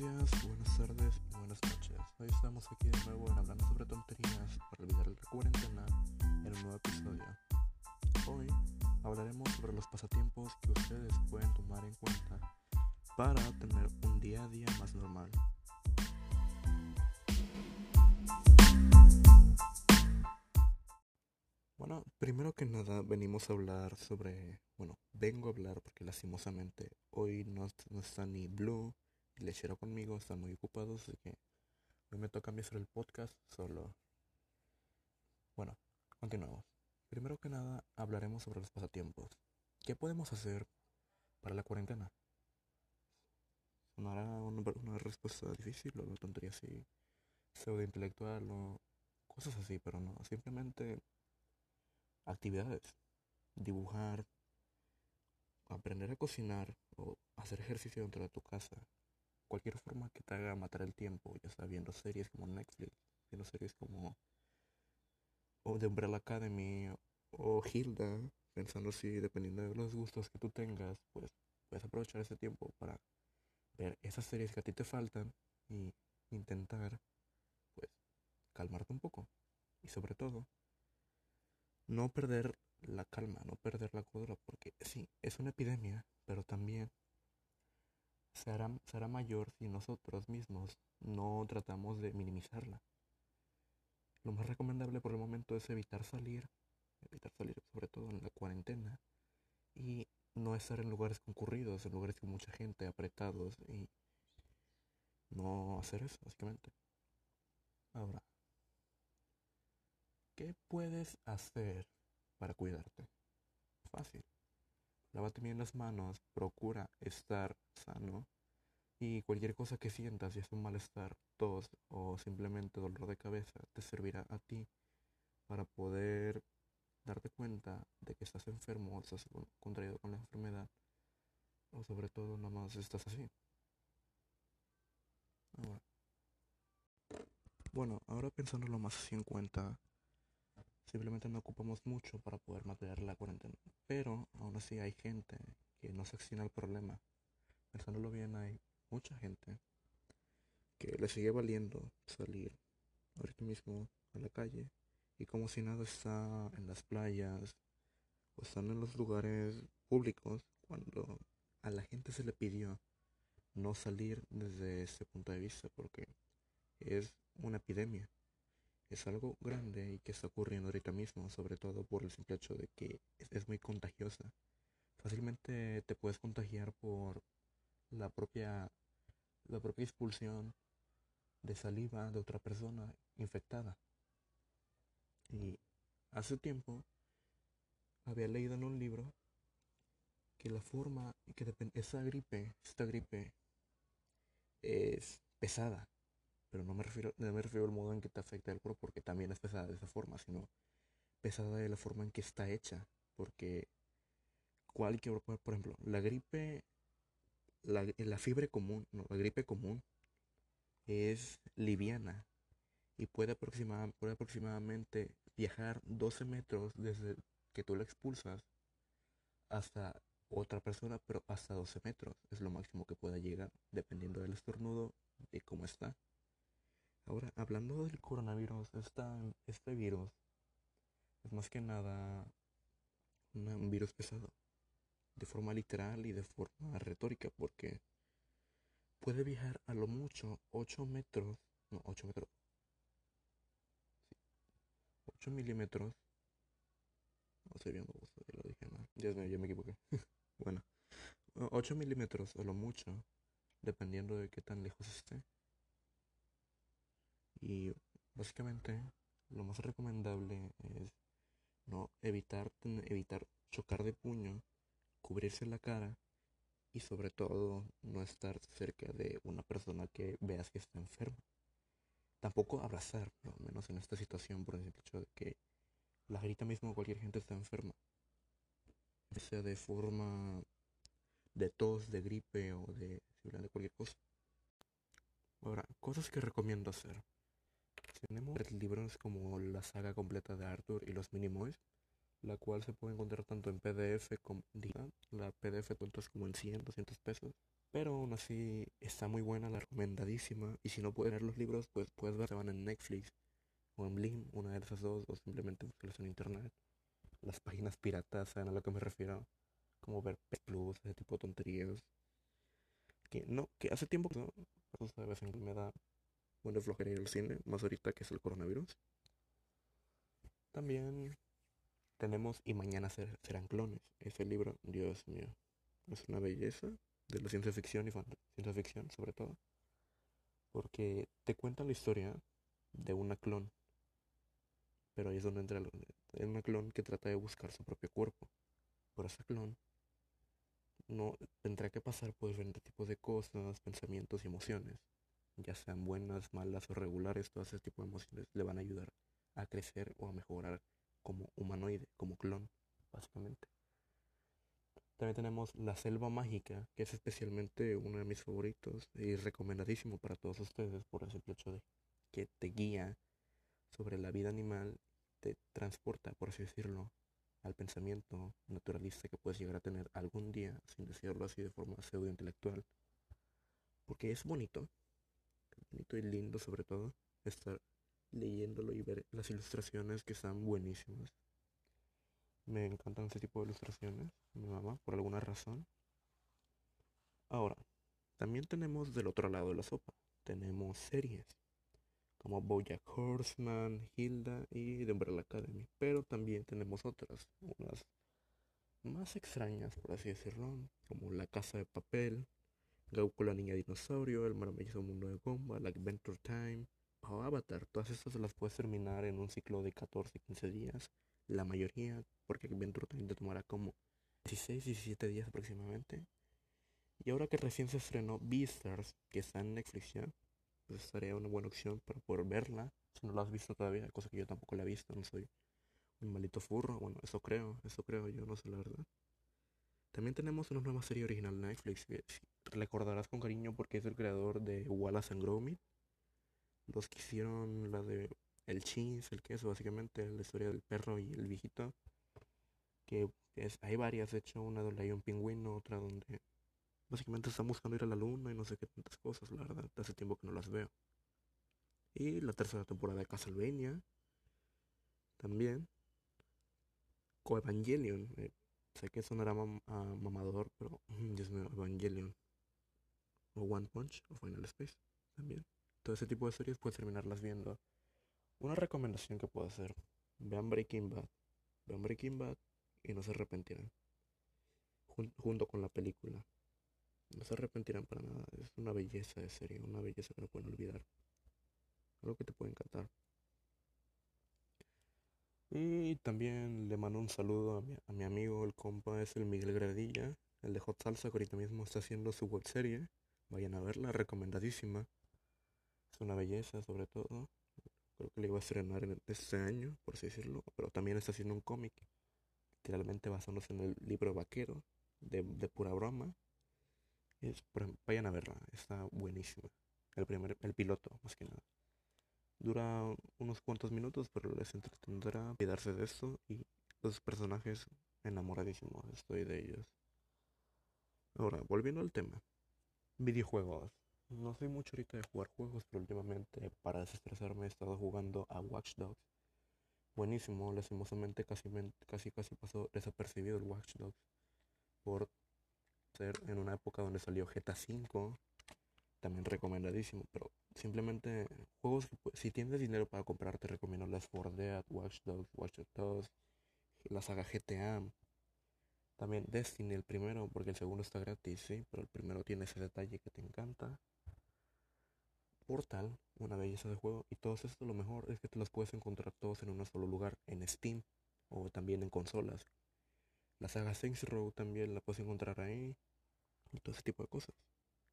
días, buenas tardes y buenas noches. Hoy estamos aquí de nuevo en Hablando sobre tonterías para olvidar la cuarentena en un nuevo episodio. Hoy hablaremos sobre los pasatiempos que ustedes pueden tomar en cuenta para tener un día a día más normal. Bueno, primero que nada venimos a hablar sobre, bueno, vengo a hablar porque lastimosamente hoy no, no está ni Blue Lechero conmigo, están muy ocupados, así que hoy me toca a mí hacer el podcast solo. Bueno, continuamos. Primero que nada hablaremos sobre los pasatiempos. ¿Qué podemos hacer para la cuarentena? Sonará una, una respuesta difícil o una tontería así, pseudo intelectual o cosas así, pero no, simplemente actividades, dibujar, aprender a cocinar o hacer ejercicio dentro de tu casa. Cualquier forma que te haga matar el tiempo, ya sea viendo series como Netflix, viendo series como o The Umbrella Academy o Hilda, pensando si dependiendo de los gustos que tú tengas, pues puedes aprovechar ese tiempo para ver esas series que a ti te faltan y intentar pues calmarte un poco. Y sobre todo no perder la calma, no perder la cordura, porque sí, es una epidemia, pero también se hará, será mayor si nosotros mismos no tratamos de minimizarla. Lo más recomendable por el momento es evitar salir, evitar salir sobre todo en la cuarentena y no estar en lugares concurridos, en lugares con mucha gente, apretados y no hacer eso, básicamente. Ahora, ¿Qué puedes hacer para cuidarte? Fácil. Lávate bien las manos, procura estar sano y cualquier cosa que sientas, si es un malestar, tos o simplemente dolor de cabeza, te servirá a ti para poder darte cuenta de que estás enfermo o estás contraído con la enfermedad o sobre todo nada más estás así. Ahora. Bueno, ahora pensándolo más así en cuenta, Simplemente no ocupamos mucho para poder mantener la cuarentena. Pero aún así hay gente que no se acciona el problema. Pensándolo bien, hay mucha gente que le sigue valiendo salir ahorita mismo a la calle y como si nada está en las playas o están en los lugares públicos cuando a la gente se le pidió no salir desde ese punto de vista porque es una epidemia es algo grande y que está ocurriendo ahorita mismo, sobre todo por el simple hecho de que es, muy contagiosa. Fácilmente te puedes contagiar por la propia, la propia expulsión de saliva de otra persona infectada. Y hace tiempo había leído en un libro que la forma que esa gripe, esta gripe es pesada pero no me refiero, no me refiero al modo en que te afecta el cuerpo, porque también es pesada de esa forma, sino pesada de la forma en que está hecha, porque cualquier, por ejemplo, la gripe, la, la fiebre común, no, la gripe común es liviana y puede, puede aproximadamente viajar 12 metros desde que tú la expulsas hasta otra persona, pero hasta 12 metros es lo máximo que pueda llegar, dependiendo del estornudo y cómo está. Ahora, hablando del coronavirus, esta, este virus es más que nada un virus pesado, de forma literal y de forma retórica, porque puede viajar a lo mucho 8 metros, no, 8 metros, 8 milímetros, no sé bien, ya lo dije mal, ya me equivoqué. bueno, 8 milímetros a lo mucho, dependiendo de qué tan lejos esté. Y básicamente lo más recomendable es no evitar, evitar chocar de puño, cubrirse la cara y sobre todo no estar cerca de una persona que veas que está enferma. Tampoco abrazar, al menos en esta situación, por el hecho de que la grita mismo cualquier gente está enferma. Sea de forma de tos, de gripe o de, de cualquier cosa. Ahora, cosas que recomiendo hacer. Tenemos libros como la saga completa de Arthur y los Minimoys, la cual se puede encontrar tanto en PDF como digital. La PDF cuenta como en 100, 200 pesos. Pero aún así está muy buena, la recomendadísima. Y si no puedes ver los libros, pues puedes ver, se van en Netflix o en Blim, una de esas dos, o simplemente buscarlos en internet. Las páginas piratas, ¿saben a lo que me refiero? Como ver Plus, ese tipo de tonterías. Que no, que hace tiempo que no, me da buena flojera ir al cine, más ahorita que es el coronavirus. También tenemos Y mañana serán clones. Ese libro, Dios mío, es una belleza de la ciencia ficción y ciencia ficción sobre todo. Porque te cuenta la historia de una clon. Pero ahí es donde entra es una clon que trata de buscar su propio cuerpo. Por esa clon no tendrá que pasar por diferentes tipos de cosas, pensamientos y emociones. Ya sean buenas, malas o regulares, todo ese tipo de emociones le van a ayudar a crecer o a mejorar como humanoide, como clon, básicamente. También tenemos La Selva Mágica, que es especialmente uno de mis favoritos y recomendadísimo para todos ustedes por el simple hecho de que te guía sobre la vida animal, te transporta, por así decirlo, al pensamiento naturalista que puedes llegar a tener algún día, sin decirlo así de forma pseudo intelectual. Porque es bonito, bonito y lindo sobre todo, estar leyéndolo y ver las ilustraciones que están buenísimas. Me encantan ese tipo de ilustraciones, mi mamá, por alguna razón. Ahora, también tenemos del otro lado de la sopa, tenemos series como Bojack Horseman, Hilda y The Umbrella Academy, pero también tenemos otras, unas más extrañas, por así decirlo, como La Casa de Papel, Gauco la Niña Dinosaurio, El Maravilloso Mundo de Gomba, La Adventure Time, o Avatar. Todas estas las puedes terminar en un ciclo de 14-15 días. La mayoría, porque Adventure también te tomará como 16-17 días aproximadamente. Y ahora que recién se estrenó Beastars, que está en Netflix ya, pues estaría una buena opción para poder verla. Si no la has visto todavía, cosa que yo tampoco la he visto, no soy un malito furro. Bueno, eso creo, eso creo, yo no sé la verdad. También tenemos una nueva serie original Netflix que recordarás con cariño porque es el creador de Wallace and Gromit los que hicieron la de el cheese, el queso, básicamente, la historia del perro y el viejito. Que es, hay varias, de hecho, una donde hay un pingüino, otra donde básicamente están buscando ir a la luna y no sé qué tantas cosas, la verdad, hace tiempo que no las veo. Y la tercera temporada de Castlevania, también. Coevangelion, eh, sé que sonará mamador, pero mm, Dios mío, Evangelion. One Punch, o Final Space, también todo ese tipo de series puedes terminarlas viendo. Una recomendación que puedo hacer, vean Breaking Bad, vean Breaking Bad y no se arrepentirán. junto con la película. No se arrepentirán para nada. Es una belleza de serie, una belleza que no pueden olvidar. Algo que te puede encantar. Y también le mando un saludo a mi, a mi, amigo, el compa es el Miguel Gradilla, el de Hot Salsa, que ahorita mismo está haciendo su web serie. Vayan a verla, recomendadísima una belleza sobre todo. Creo que le iba a estrenar en este año, por así decirlo. Pero también está haciendo un cómic, literalmente basándose en el libro vaquero, de, pura broma. Es, vayan a verla, está buenísima. El primer, el piloto, más que nada. Dura unos cuantos minutos, pero les entretendrá olvidarse de esto y los personajes enamoradísimos estoy de ellos. Ahora, volviendo al tema. Videojuegos. No soy mucho ahorita de jugar juegos, pero últimamente para desestresarme he estado jugando a Watch Dogs. Buenísimo, lastimosamente casi, casi, casi pasó desapercibido el Watch Dogs por ser en una época donde salió GTA V, también recomendadísimo, pero simplemente juegos que si tienes dinero para comprar te recomiendo las For Dead, Watch Dogs, Watch Dogs, la saga GTA, también Destiny el primero, porque el segundo está gratis, sí, pero el primero tiene ese detalle que te encanta. Portal, una belleza de juego, y todos estos lo mejor es que te los puedes encontrar todos en un solo lugar, en Steam o también en consolas. La saga Saints Row también la puedes encontrar ahí y todo ese tipo de cosas.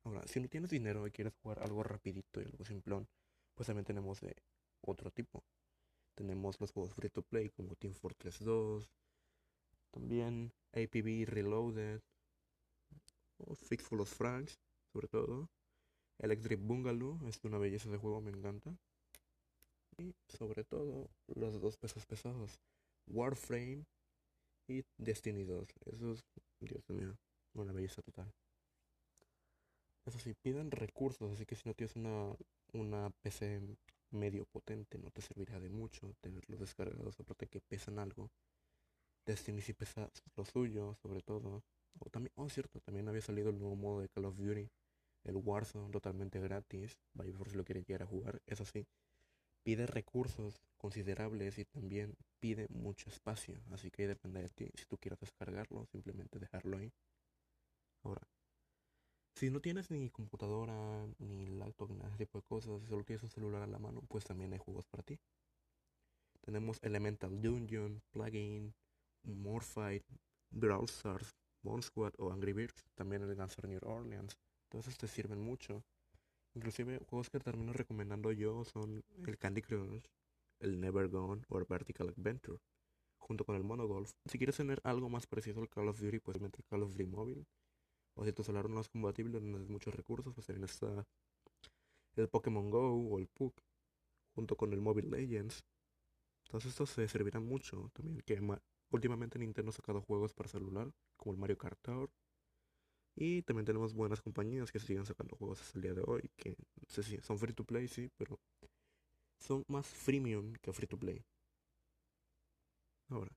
Ahora, si no tienes dinero y quieres jugar algo rapidito y algo simplón, pues también tenemos de otro tipo. Tenemos los juegos free to play como Team Fortress 2, también APB Reloaded, o Fix for los Franks, sobre todo. Electric Bungalow es una belleza de juego, me encanta. Y sobre todo los dos pesos pesados, Warframe y Destiny 2. Eso es, Dios mío, una belleza total. Eso sí, piden recursos, así que si no tienes una, una PC medio potente no te servirá de mucho tenerlos descargados, aparte que pesan algo. Destiny si pesa lo suyo, sobre todo. O también, oh cierto, también había salido el nuevo modo de Call of Duty, el Warzone, totalmente gratis. Vaya por si lo quieren llegar a jugar. Eso sí, pide recursos considerables y también pide mucho espacio. Así que depende de ti. Si tú quieres descargarlo, simplemente dejarlo ahí. Ahora, si no tienes ni computadora, ni laptop, ni ese tipo de cosas, si solo tienes un celular a la mano, pues también hay juegos para ti. Tenemos Elemental Dungeon, Plugin, Morphight, Brawl Stars, Bone Squad o Angry Birds, también el Dancer New Orleans. Todos te sirven mucho. Inclusive juegos que termino recomendando yo son el Candy Crush, el Never Gone o el Vertical Adventure, junto con el Monogolf. Si quieres tener algo más parecido al Call of Duty, pues meter Call of Duty Mobile. O si tu celular no es compatible, no tienes muchos recursos, pues también el Pokémon Go o el PUC, junto con el Mobile Legends. Todos estos se servirán mucho también. Que últimamente Nintendo ha sacado juegos para celular, como el Mario Kart Tour. Y también tenemos buenas compañías que siguen sacando juegos hasta el día de hoy, que son free to play, sí, pero son más freemium que free to play. Ahora.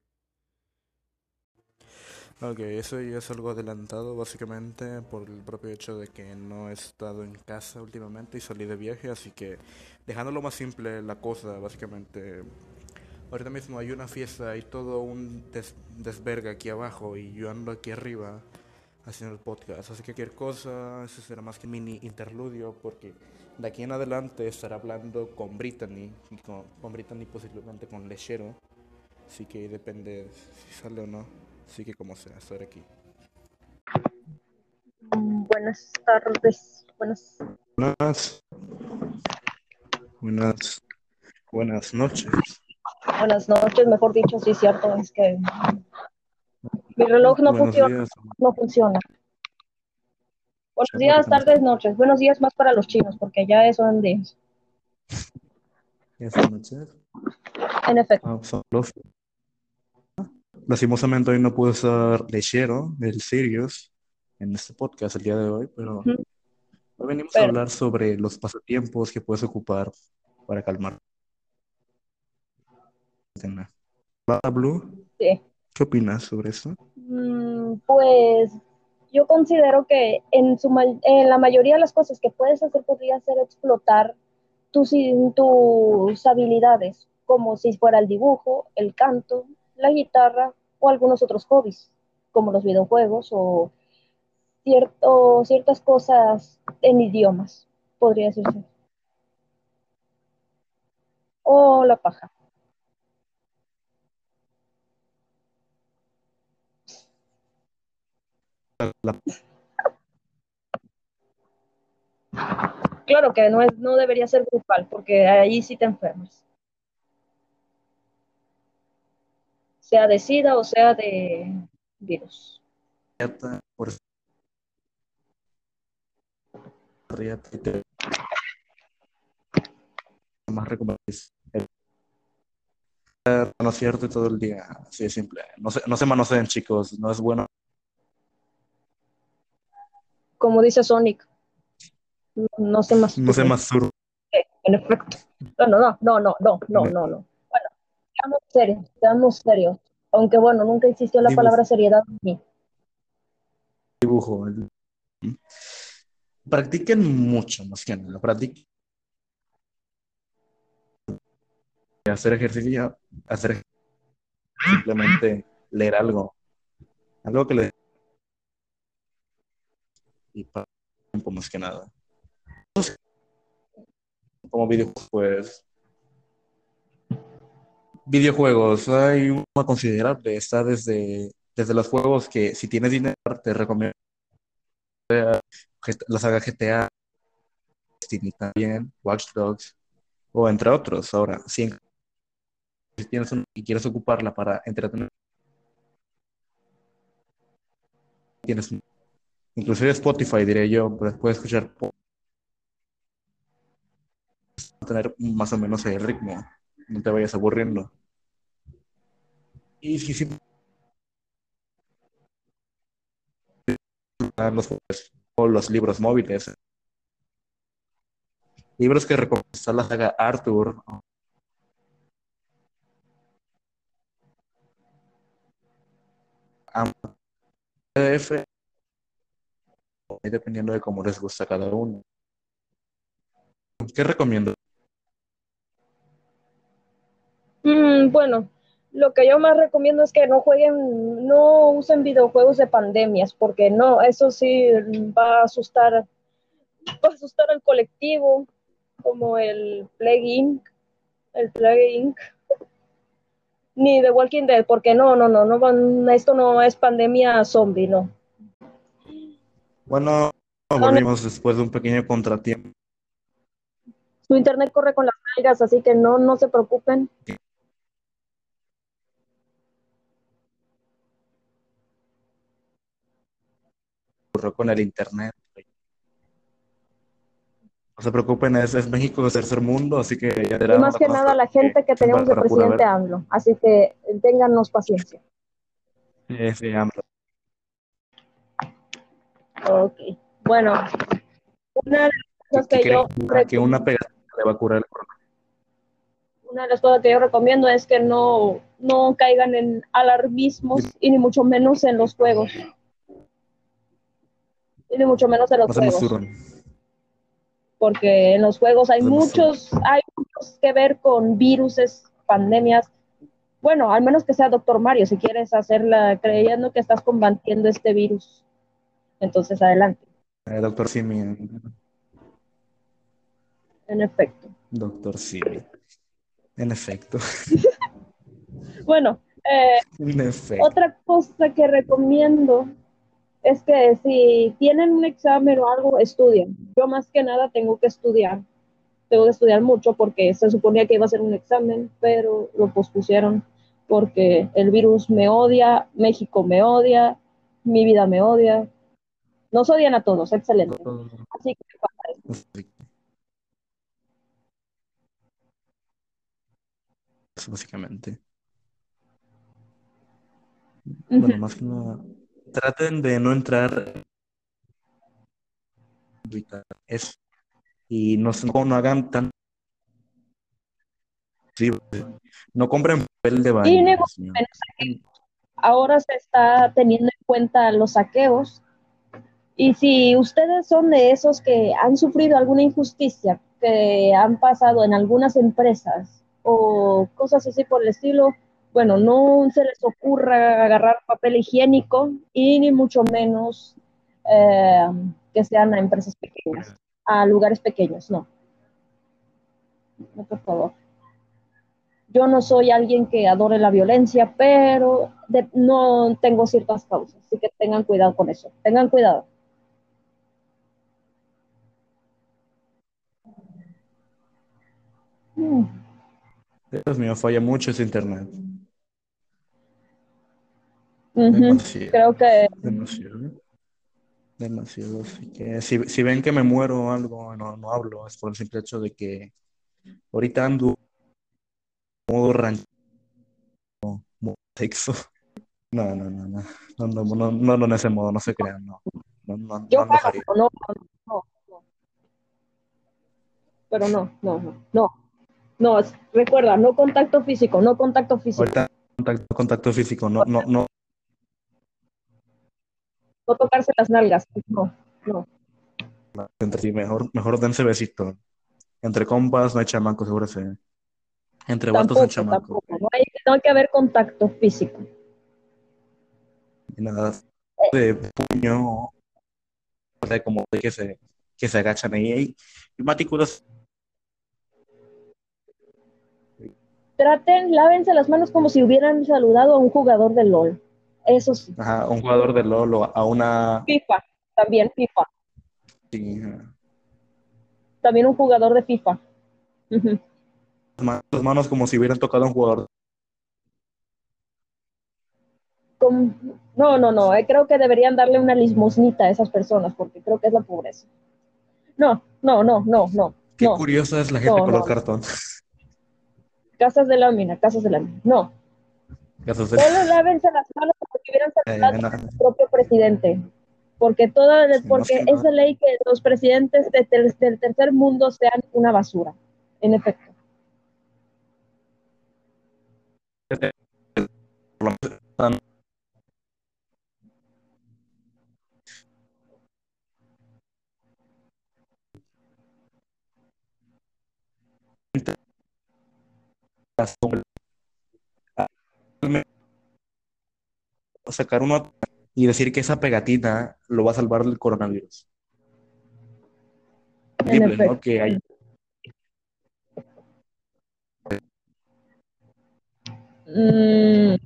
Ok, eso ya es algo adelantado básicamente por el propio hecho de que no he estado en casa últimamente y salí de viaje, así que dejándolo más simple la cosa, básicamente. Ahorita mismo hay una fiesta y todo un desverga aquí abajo y yo ando aquí arriba haciendo el podcast, así que cualquier cosa, eso será más que mini interludio porque de aquí en adelante estaré hablando con Brittany, con, con Brittany posiblemente con Lechero, así que depende si sale o no. Así que como sea, estar aquí. Buenas tardes. Buenas. Buenas. Buenas. Buenas noches. Buenas noches, mejor dicho, sí, cierto, es que mi reloj no funciona. No funciona. Buenos días, tardes, noches. Buenos días más para los chinos, porque ya son días. ¿Ya son noches? En efecto. Ah, Lastimosamente hoy no pude estar leyero del Sirius en este podcast el día de hoy, pero hoy venimos a hablar sobre los pasatiempos que puedes ocupar para calmar. Blue, sí. ¿qué opinas sobre esto? Mm, pues yo considero que en, su, en la mayoría de las cosas que puedes hacer podría ser explotar tus, tus habilidades, como si fuera el dibujo, el canto, la guitarra o algunos otros hobbies, como los videojuegos o, cierto, ciertas cosas en idiomas, podría decirse. O la paja. Claro que no, es, no debería ser grupal, porque ahí sí te enfermas. sea de SIDA o sea de virus. más no es cierto todo el día así de simple no se, no se manoseen chicos no es bueno como dice Sonic. No, sé más. No sé más sur. En efecto. No, no, no, no, no, no, no, no. Bueno, seamos serios, seamos serios. Aunque bueno, nunca existió la palabra seriedad en mí. Dibujo. Practiquen mucho, más que nada. Practiquen. Hacer ejercicio, hacer ejercicio, simplemente leer algo. Algo que les y para tiempo más que nada. Como videojuegos, pues Videojuegos, hay una considerable. Está desde, desde los juegos que si tienes dinero te recomiendo la saga GTA, también, Watch Dogs, o entre otros. Ahora, si, tienes un, y quieres ocuparla para entretener, tienes inclusive Spotify, diré yo, puedes escuchar tener más o menos el ritmo, no te vayas aburriendo. Y si siempre los los libros móviles. Libros que recomendó la saga Arthur. PDF, dependiendo de cómo les gusta cada uno. ¿Qué recomiendo? Mm, bueno, lo que yo más recomiendo es que no jueguen, no usen videojuegos de pandemias, porque no, eso sí va a asustar, va a asustar al colectivo, como el Plague Inc., el Plague Inc., ni The Walking Dead, porque no, no, no, no van, esto no es pandemia zombie, no. Bueno, volvimos después de un pequeño contratiempo. Su internet corre con las nalgas, así que no, no se preocupen. con el internet. No se preocupen, es, es México, es tercer mundo, así que ya y más que nada la gente que tenemos de presidente AMLO, así que téngannos paciencia. Sí, sí, AMLO. Ok, bueno, una de las cosas que, yo... Que una pegatina le va a curar el problema. Una de las cosas que yo recomiendo es que no, no caigan en alarmismos y ni mucho menos en los juegos y ni mucho menos en los juegos. Porque en los juegos hay muchos, hay muchos que ver con viruses, pandemias. Bueno, al menos que sea Doctor Mario, si quieres hacerla creyendo que estás combatiendo este virus. Entonces, adelante. Eh, doctor Simi. En efecto. Doctor Simi. En efecto. bueno, eh, otra cosa que recomiendo es que si tienen un examen o algo, estudian. Yo más que nada tengo que estudiar. Tengo que estudiar mucho porque se suponía que iba a ser un examen, pero lo pospusieron porque el virus me odia, México me odia, mi vida me odia. Nos odian a todos, excelente. Así que pasa Básicamente. Bueno, más que nada traten de no entrar eso y no, no hagan tan no compren papel de baño. ahora se está teniendo en cuenta los saqueos y si ustedes son de esos que han sufrido alguna injusticia que han pasado en algunas empresas o cosas así por el estilo, bueno, no se les ocurra agarrar papel higiénico y ni mucho menos eh, que sean a empresas pequeñas, a lugares pequeños, no. No, por favor. Yo no soy alguien que adore la violencia, pero no tengo ciertas causas, así que tengan cuidado con eso. Tengan cuidado. Dios mío, falla mucho ese internet. Creo que. Demasiado. Demasiado. Así que si, si, ven que me muero o algo, no, no hablo. Es por el simple hecho de que ahorita ando modo rancho, modo sexo. No, no, no, no. No, no, no, no, no en ese modo, no se crean, no. No, no, Yo no, no, no, no, Pero no, no, no, no. No, recuerda, no contacto físico, no contacto físico. Ahorita contacto, contacto físico, no, no, no, no tocarse las nalgas, no, no. Entre sí, mejor, mejor dense besito. Entre compas no hay chamaco, seguro se. Entre vatos hay chamaco. No, hay, no que haber contacto físico. Y nada de puño, de como de que se, que se agachan ahí. Y. Traten, lávense las manos como si hubieran saludado a un jugador de LOL. Eso sí. Ajá, un jugador de LOL o a una... FIFA, también FIFA. Sí. También un jugador de FIFA. Las manos como si hubieran tocado a un jugador. No, no, no. Eh, creo que deberían darle una limosnita a esas personas porque creo que es la pobreza. No, no, no, no, no. Qué curiosa es la gente con los cartones. Casas de lámina, casas de lámina. No, Solo lávense las manos como si hubieran saludado a su propio presidente. porque toda, porque que es de ley que los presidentes de ter- del tercer mundo sean una basura, en efecto. Sacar uno y decir que esa pegatina lo va a salvar del coronavirus. Que hay Mm,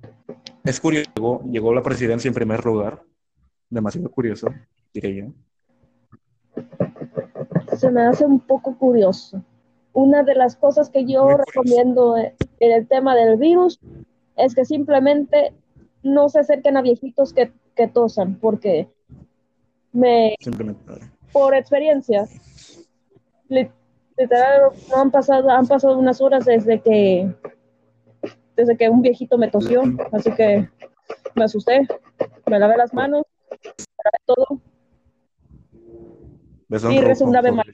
Es curioso, llegó, llegó la presidencia en primer lugar. Demasiado curioso, yo. se me hace un poco curioso. Una de las cosas que yo Muy curioso. En el tema del virus es que simplemente no se acerquen a viejitos que, que tosan, porque me, Simplemente. por experiencia, li- literal, no han pasado, han pasado unas horas desde que desde que un viejito me tosió, así que me asusté, me lavé las manos, me lavé todo, Y rezó rojo, un Ave por-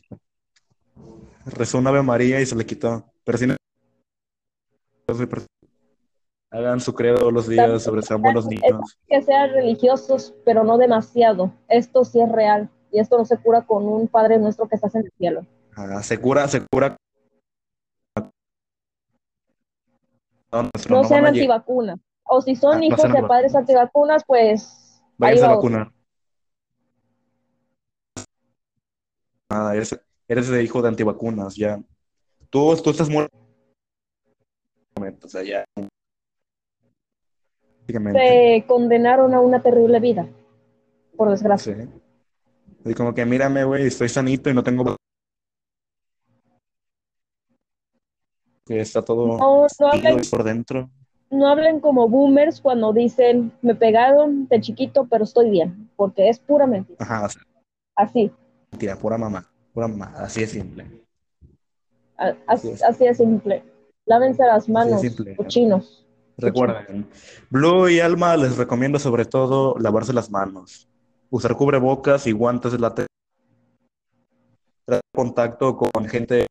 Rezó un Ave María y se le quitó. Pero si no- Hagan su credo los días sobre sean buenos niños. que sean religiosos, pero no demasiado. Esto sí es real y esto no se cura con un Padre nuestro que estás en el cielo. Ah, se cura, se cura. No, No sean antivacunas. O si son Ah, hijos de padres antivacunas, pues ahí Váyanse a va. vacunar. Nada, eres, eres de hijo de antivacunas, ya. Tú, tú estás muerto. O sea, ya. Prácticamente. Se condenaron a una terrible vida, por desgracia. Sí. Y como que mírame, güey, estoy sanito y no tengo. Que está todo No, no jodido hablen, por dentro. no hablen como boomers cuando dicen, me pegaron de chiquito, pero estoy bien, porque es pura mentira. Ajá, sea, Así, mentira, pura mamá. Pura mamá, así es simple. así, es. así de simple. Lávense las manos, simple. cochinos. Recuerden, Blue y Alma les recomiendo sobre todo lavarse las manos, usar cubrebocas y guantes de la contacto con gente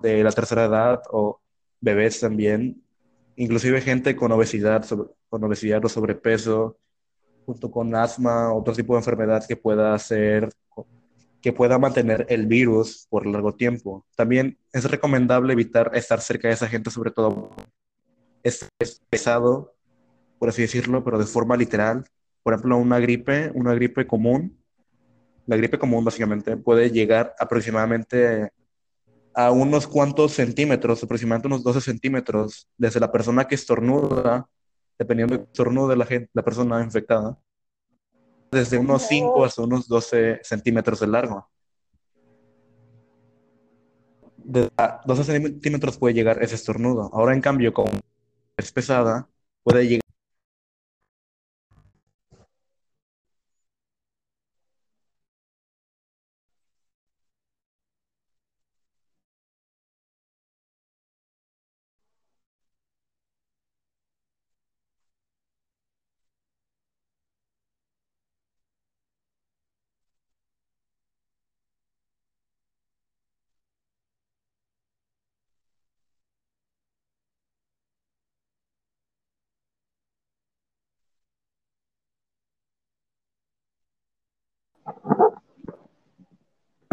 de la tercera edad o bebés también, inclusive gente con obesidad, sobre- con obesidad o sobrepeso, junto con asma, otro tipo de enfermedad que pueda hacer que pueda mantener el virus por largo tiempo. También es recomendable evitar estar cerca de esa gente, sobre todo es, es pesado, por así decirlo, pero de forma literal. Por ejemplo, una gripe, una gripe común, la gripe común básicamente puede llegar aproximadamente a unos cuantos centímetros, aproximadamente unos 12 centímetros, desde la persona que estornuda, dependiendo del estornudo de la, gente, la persona infectada, desde unos 5 hasta unos 12 centímetros de largo. De a 12 centímetros puede llegar ese estornudo. Ahora, en cambio, con es pesada, puede llegar.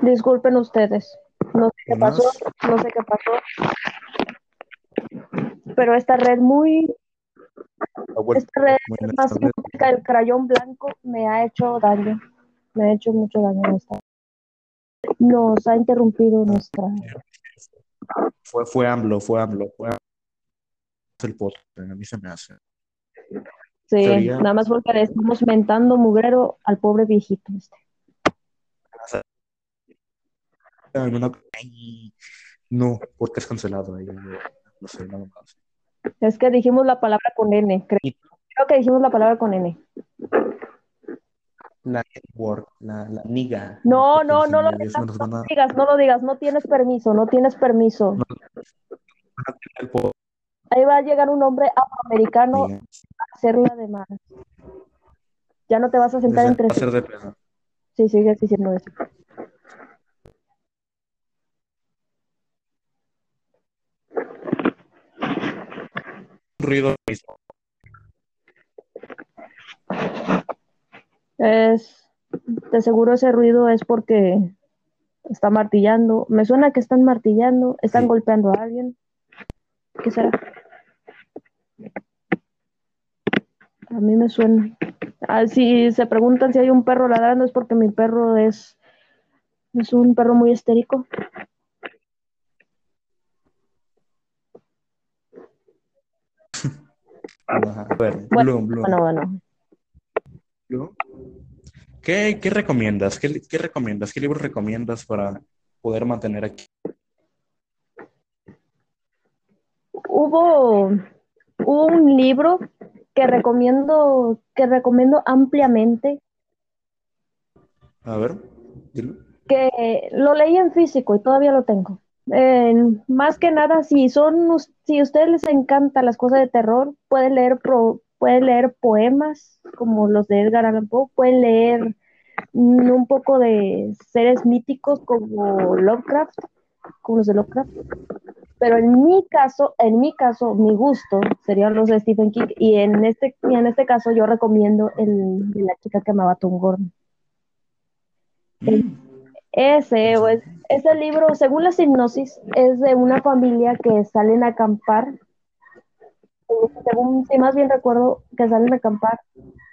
Disculpen ustedes. No sé qué pasó, no sé qué pasó. Pero esta red muy, Ah, esta red más simpática del crayón blanco me ha hecho daño. Me ha hecho mucho daño esta. Nos ha interrumpido nuestra. Fue, fue AMLO, fue AMLO, fue AMLO. el podcast, a mí se me hace. Sí, nada más porque le estamos mentando mugrero al pobre viejito este. Ay, no, no, podcast cancelado. ahí, no sé, nada más. Es que dijimos la palabra con N. Creo, creo que dijimos la palabra con N. La network, la, la niga. No, no, no lo Porque digas, no a- lo digas, no lo digas, no tienes permiso, no tienes permiso. Ahí va a llegar un hombre afroamericano a hacerla de más. Ya no te vas a sentar Va entre a ser de pedo. Sí, sigues diciendo eso. Ruido. Es, de seguro ese ruido es porque está martillando. Me suena que están martillando, están Sí. golpeando a alguien. ¿Qué será? A mí me suena. Ah, si se preguntan si hay un perro ladrando es porque mi perro es, es un perro muy histérico. Ajá. A ver, Bueno, Bloom, Bloom, Bueno, bueno. Bloom. ¿Qué, qué recomiendas? ¿Qué, qué recomiendas? ¿Qué libro recomiendas para poder mantener aquí? Hubo, hubo un libro que recomiendo, que recomiendo ampliamente, A ver, dilo. que lo leí en físico y todavía lo tengo. Más que nada, si son, si a ustedes les encantan las cosas de terror, pueden leer, pro- pueden leer poemas como los de Edgar Allan Poe, pueden leer un poco de seres míticos como Lovecraft, como los de Lovecraft. Pero en mi caso, en mi caso, mi gusto serían los de Stephen King y en este, y en este caso yo recomiendo el de la chica que amaba Tom Gordon. Mm, Ese, ese libro, según la hipnosis, es de una familia que salen a acampar, según, si más bien recuerdo, que salen a acampar,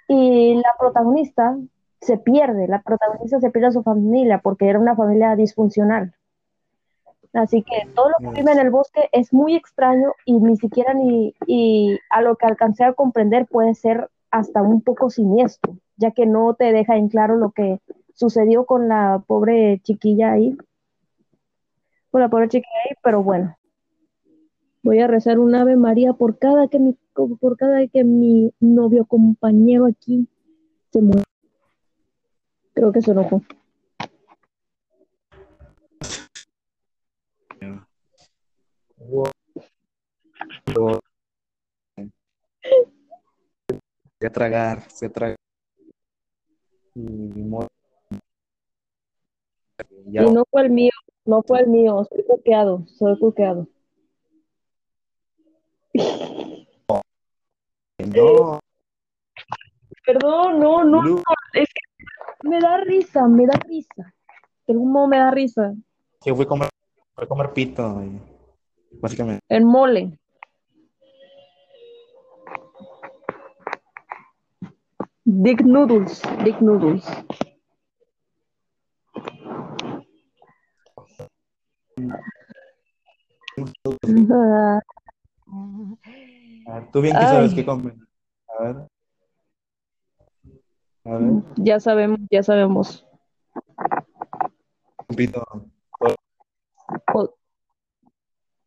y la protagonista se pierde, la protagonista se pierde a su familia porque era una familia disfuncional. Así que todo lo que vive en el bosque es muy extraño y ni siquiera ni y a lo que alcancé a comprender puede ser hasta un poco siniestro, ya que no te deja en claro lo que sucedió con la pobre chiquilla ahí. Con la pobre chiquilla ahí, pero bueno. Voy a rezar un Ave María por cada que mi por cada que mi novio compañero aquí se muere. Creo que se enojó. A tragar, a tragar. Y. Ya, Y no fue el mío, no fue el mío, soy cuqueado, soy cuqueado. no, Perdón, no, no, Blue, es que me da risa, me da risa. De algún modo me da risa. que fui a comer, fui a comer pito, básicamente. El mole. Dick Noodles, Dick Noodles. Ah, Ah, Tú bien que sabes qué comer. A ver. A ver, ya sabemos, ya sabemos. pito. O,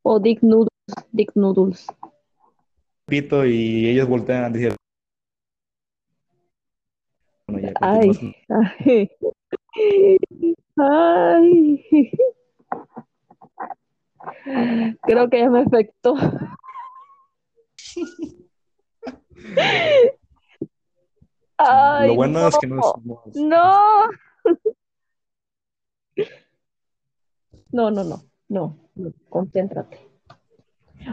o Dick Noodles, Dick Noodles. Pito y ellos voltean a decir. Bueno, ya Ay, ay, ay. Creo que ya me afectó. Ay, Lo bueno es que no no, somos. no. No, no, no, no, no, concéntrate.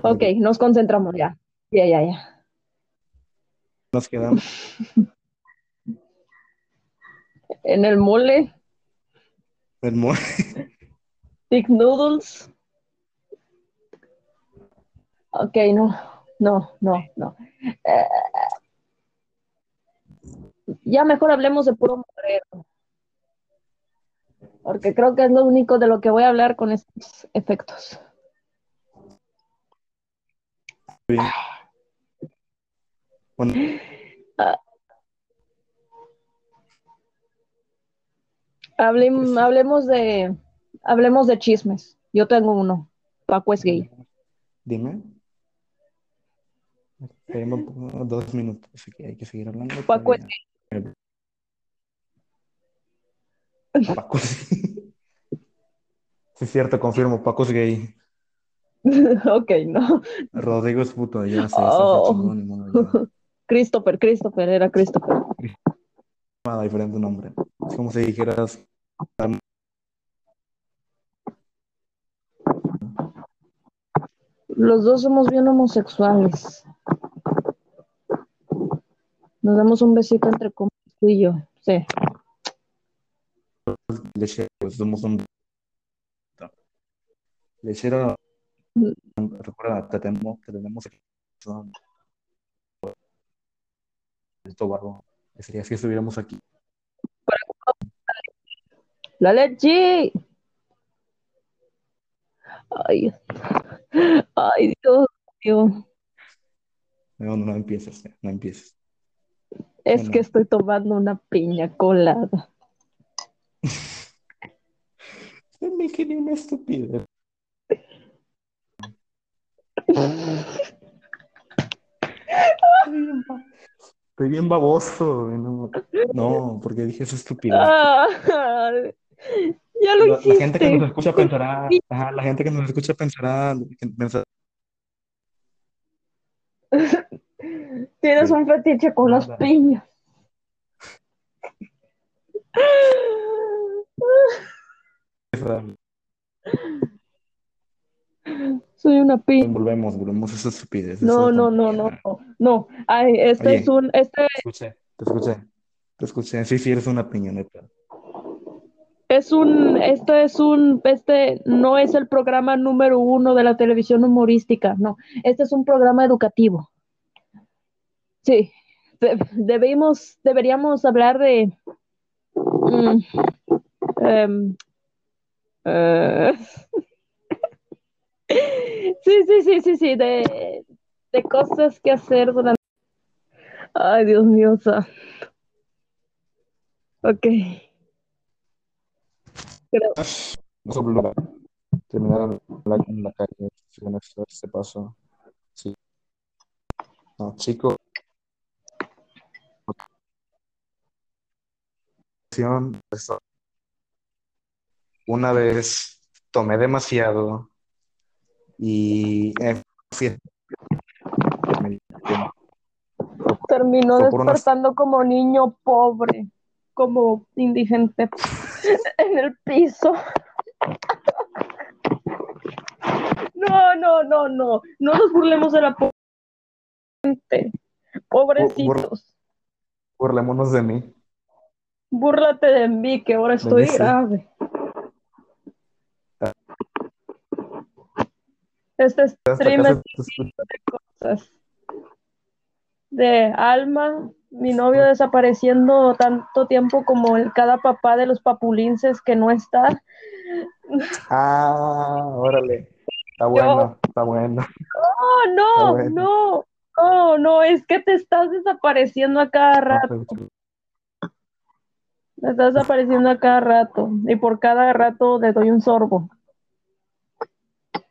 Ok, nos concentramos ya. Ya, ya, ya. Nos quedamos. En el mole, El mo- Big Noodles. Ok, no, no, no, no. Eh, ya mejor hablemos de puro moreno. Porque creo que es lo único de lo que voy a hablar con estos efectos. Bien. Bueno, Hablem- hablemos de hablemos de chismes. Yo tengo uno. Paco es gay. dime. Tenemos dos minutos, así que hay que seguir hablando. Paco es todavía. Paco sí. Sí, es cierto, confirmo, Paco es gay. ok, no. Rodrigo es puto, ya sé, se Oh. chingó, ni modo, ya. Christopher, Christopher, era Christopher. Diferente nombre. Es como si dijeras, Los dos somos bien homosexuales. Nos damos un besito entre tú y yo. Sí. pues somos un... Lechero, recuerda, te tenemos, te tenemos Esto barro. Sería si estuviéramos aquí. La leche. Ay, ay, Dios mío. No, no, no empieces, no empieces. Es Bueno. que estoy tomando una piña colada. Se me quedé una estupidez. Estoy bien baboso. No, no, porque dije esa estupidez. Ya lo La, la gente que nos escucha pensará, ajá, la gente que nos escucha pensará, pensará, Tienes un fetiche con las piñas. Soy una piña. volvemos, volvemos a esa estupidez. No, no, no, no, no, no. Ay, este Oye. es un, este Te escuché, te escuché, te escuché. Sí, sí, eres una piña, neta. Es un, este es un, este no es el programa número uno de la televisión humorística, no. Este es un programa educativo. Sí, de- debemos, deberíamos hablar de, mm, em, eh, sí, sí, sí, sí, sí, de, de cosas que hacer durante. Ay, Dios mío, santo. Ok. No sobre la- en calle, este paso. Sí. No, chico. Una vez tomé demasiado y eh, Terminó despertando como niño pobre, como indigente en el piso. No, no, no, no. No nos burlemos de la gente. Pobrecitos. burlémonos de mí. Búrlate de mí, que ahora estoy grave. Este stream es se- cosas. De Alma, mi novio desapareciendo tanto tiempo como el cada papá de los papulinces que no está. Ah, órale. Está bueno, está bueno. Oh, Está no, bueno. no, no, no, es que te estás desapareciendo a cada rato, te estás desapareciendo a cada rato, y por cada rato le doy un sorbo.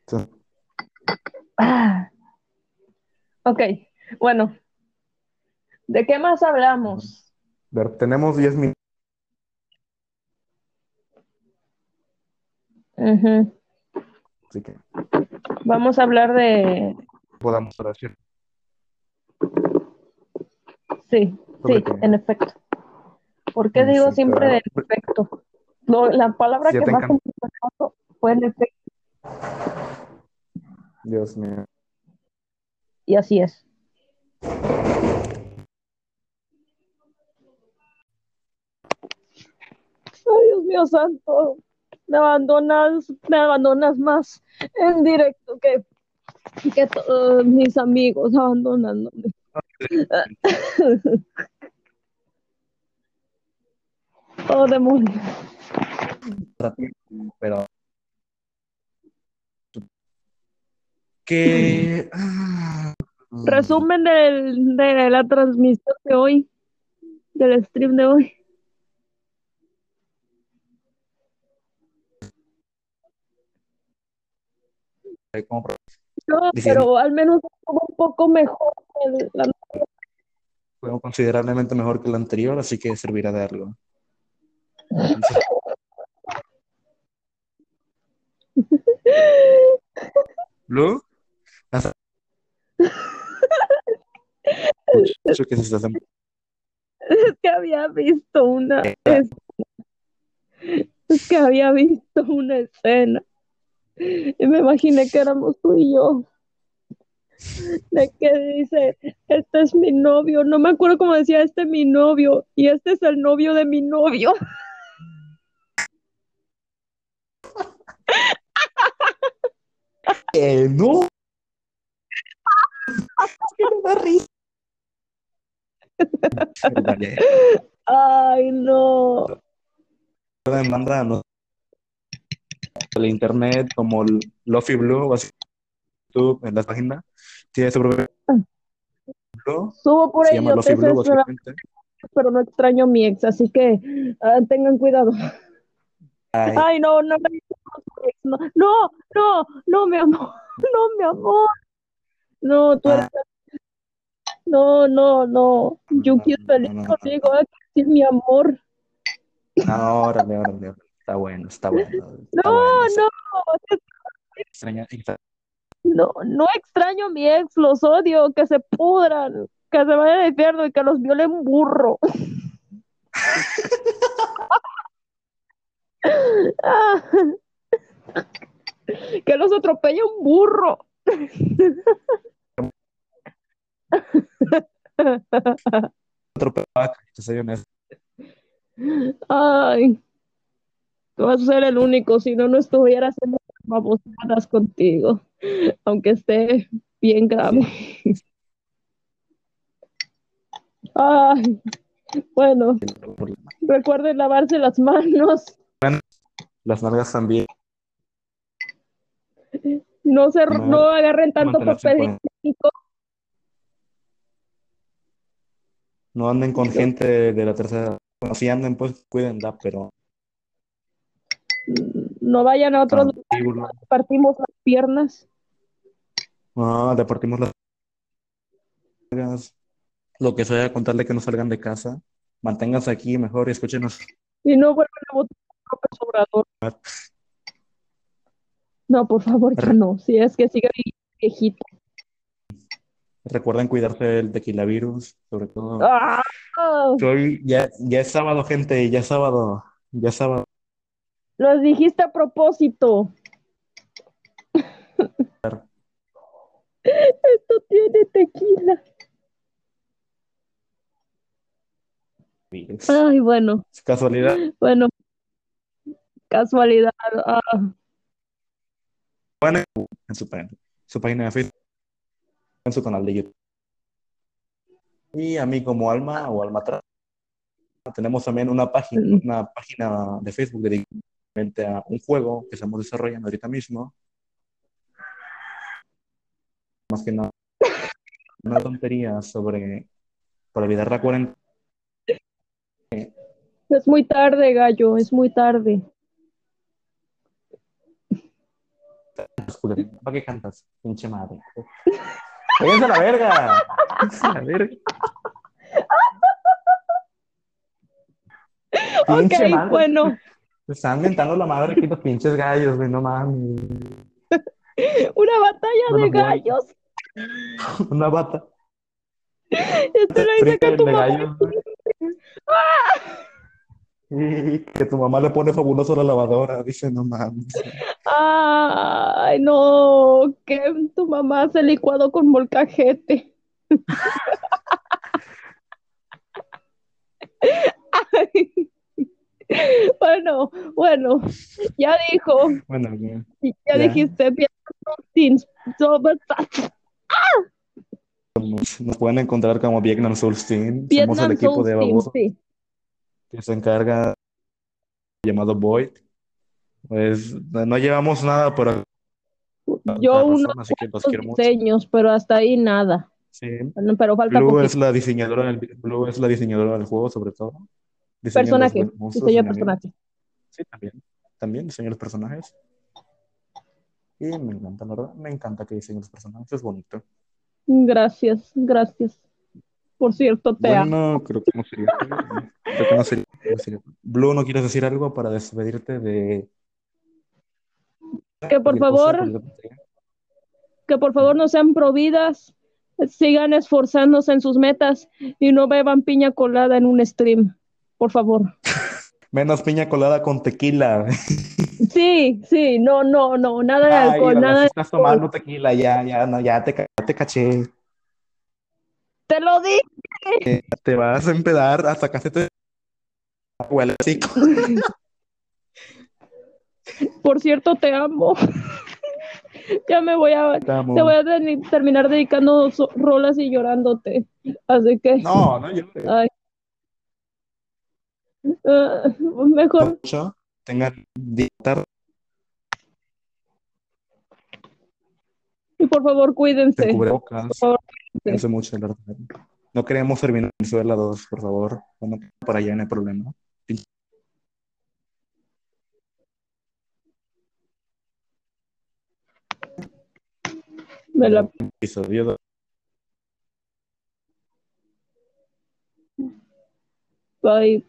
Sí. Ah. Ok, bueno, ¿de qué más hablamos? Ver, tenemos 10 minutos. Ujú. Así que Vamos a hablar de, podamos hablar. ¿sí? sí, en efecto. ¿Por qué digo siempre de efecto? No, la palabra Sí, que más pasó fue en efecto, Dios mío. y así es. Ay, Dios santo, me abandonas, me abandonas más en directo que, que todos mis amigos abandonándome. Oh, demonio. Pero. Que. ah, Resumen del- de la transmisión de hoy, del stream de hoy. Como No, Diciendo- pero al menos estuvo un poco mejor que la fue considerablemente mejor que el anterior, así que servirá de algo. Entonces, ¿Lu? Hasta- que se está haciendo- Es que había visto una, es- Es que había visto una escena y me imaginé que éramos tú y yo. De que dice, este es mi novio, no me acuerdo cómo decía, este es mi novio y este es el novio de mi novio. Eh, no. Ay, no. Demanda no el internet como Lofi Blue o así YouTube en la página tiene su propio blog, Subo por básicamente. pero no extraño a mi ex, así que ah, tengan cuidado. Ay, Ay, no, no, no, no, no, no, mi amor, no, mi amor. No, tú eres... No, no, no. Es no, feliz no, no, no. contigo, decir mi amor. no, órale, órale, órale. Está bueno, está bueno. Está No, bueno, no, Extraña- extra- no, no extraño a mi ex, los odio, que se pudran, que se vayan al infierno y que los viole un burro. Ah, que los atropelle un burro. honesto. Ay, tú vas a ser el único, si no, no estuviera haciendo babosadas contigo, aunque esté bien grave. Ay, bueno, recuerden lavarse las manos, Las nalgas también. no se, No, no agarren tanto papel higiénico, No anden con gente de, de la tercera. Bueno, si anden, pues cuídenla, pero no vayan a otros lugares, Prostíbulo. partimos las piernas. No, departimos las nalgas. Lo que sea, contarle que no salgan de casa. Manténganse aquí mejor y escúchenos. Y no vuelvan a votar por López Obrador. No, por favor, ya no. Si es que sigue viejito. Recuerden cuidarse del tequila virus, sobre todo. ¡Ah! Ya, ya es sábado, gente, ya es sábado. Ya es sábado. Lo dijiste a propósito. Esto tiene tequila. Ay, bueno, Casualidad. bueno. Casualidad. Ah, Bueno, en su, página- su página de Facebook, en su canal de YouTube. Y a mí como Alma o Alma Tra- tenemos también una página, una página de Facebook dedicada a un juego que estamos desarrollando ahorita mismo. Más que nada, una tontería sobre para olvidar la cuarentena. es muy tarde, gallo, es muy tarde. ¿Para qué cantas? Pinche madre. ¡Váyanse a la verga! ¡Váyanse a la verga! Ok, bueno, Se están mentando la madre aquí los pinches gallos, güey, no mames. una batalla de gallos. Una bata. Este le dice que tu mamá gallos. Y que tu mamá le pone fabuloso a la lavadora, dice, no mames. Ay, no, que tu mamá hace licuado con molcajete. Ay. Bueno, bueno, ya dijo, Bueno, bien. ya Ya. dijiste, Vietnam sobre- Nos, nos pueden encontrar como Vietnam Soul Team. Somos Vietnam el equipo Soul de sí. que se encarga llamado Void. Pues no llevamos nada por Yo unos mucho. diseños, pero hasta ahí nada. Sí. Bueno, Pero falta Blue poquito. es la diseñadora del, Blue es la diseñadora del juego, sobre todo. Personaje, diseño de personaje. Sí, también. También diseño los personajes. Y me encanta, la verdad. Me encanta que diseñen los personajes. Es bonito. Gracias, gracias. Por cierto, te amo. Creo que no sería. Creo que no sería, no sería. Blue, ¿no quieres decir algo para despedirte de. Que por cosa, favor, que por favor no sean providas, sigan esforzándose en sus metas y no beban piña colada en un stream. Por favor. Menos piña colada con tequila. Sí, sí, no, no, no, nada de Ay, alcohol, Lola, nada estás alcohol. tomando tequila, ya, ya, no, ya te, te caché. Te lo dije. Te vas a empedar hasta casi te huele así. Por cierto, te amo. Ya me voy a, Te te voy a terminar dedicando rolas y llorándote. Así que, No, no llores. ay. Ah, mejor, Mucho. Tengan y por favor, de cuídense. cubrebocas. Por favor, Cuídense mucho. No queremos terminar en Venezuela 2, por favor. Para allá no hay problema. me la Episodio bye.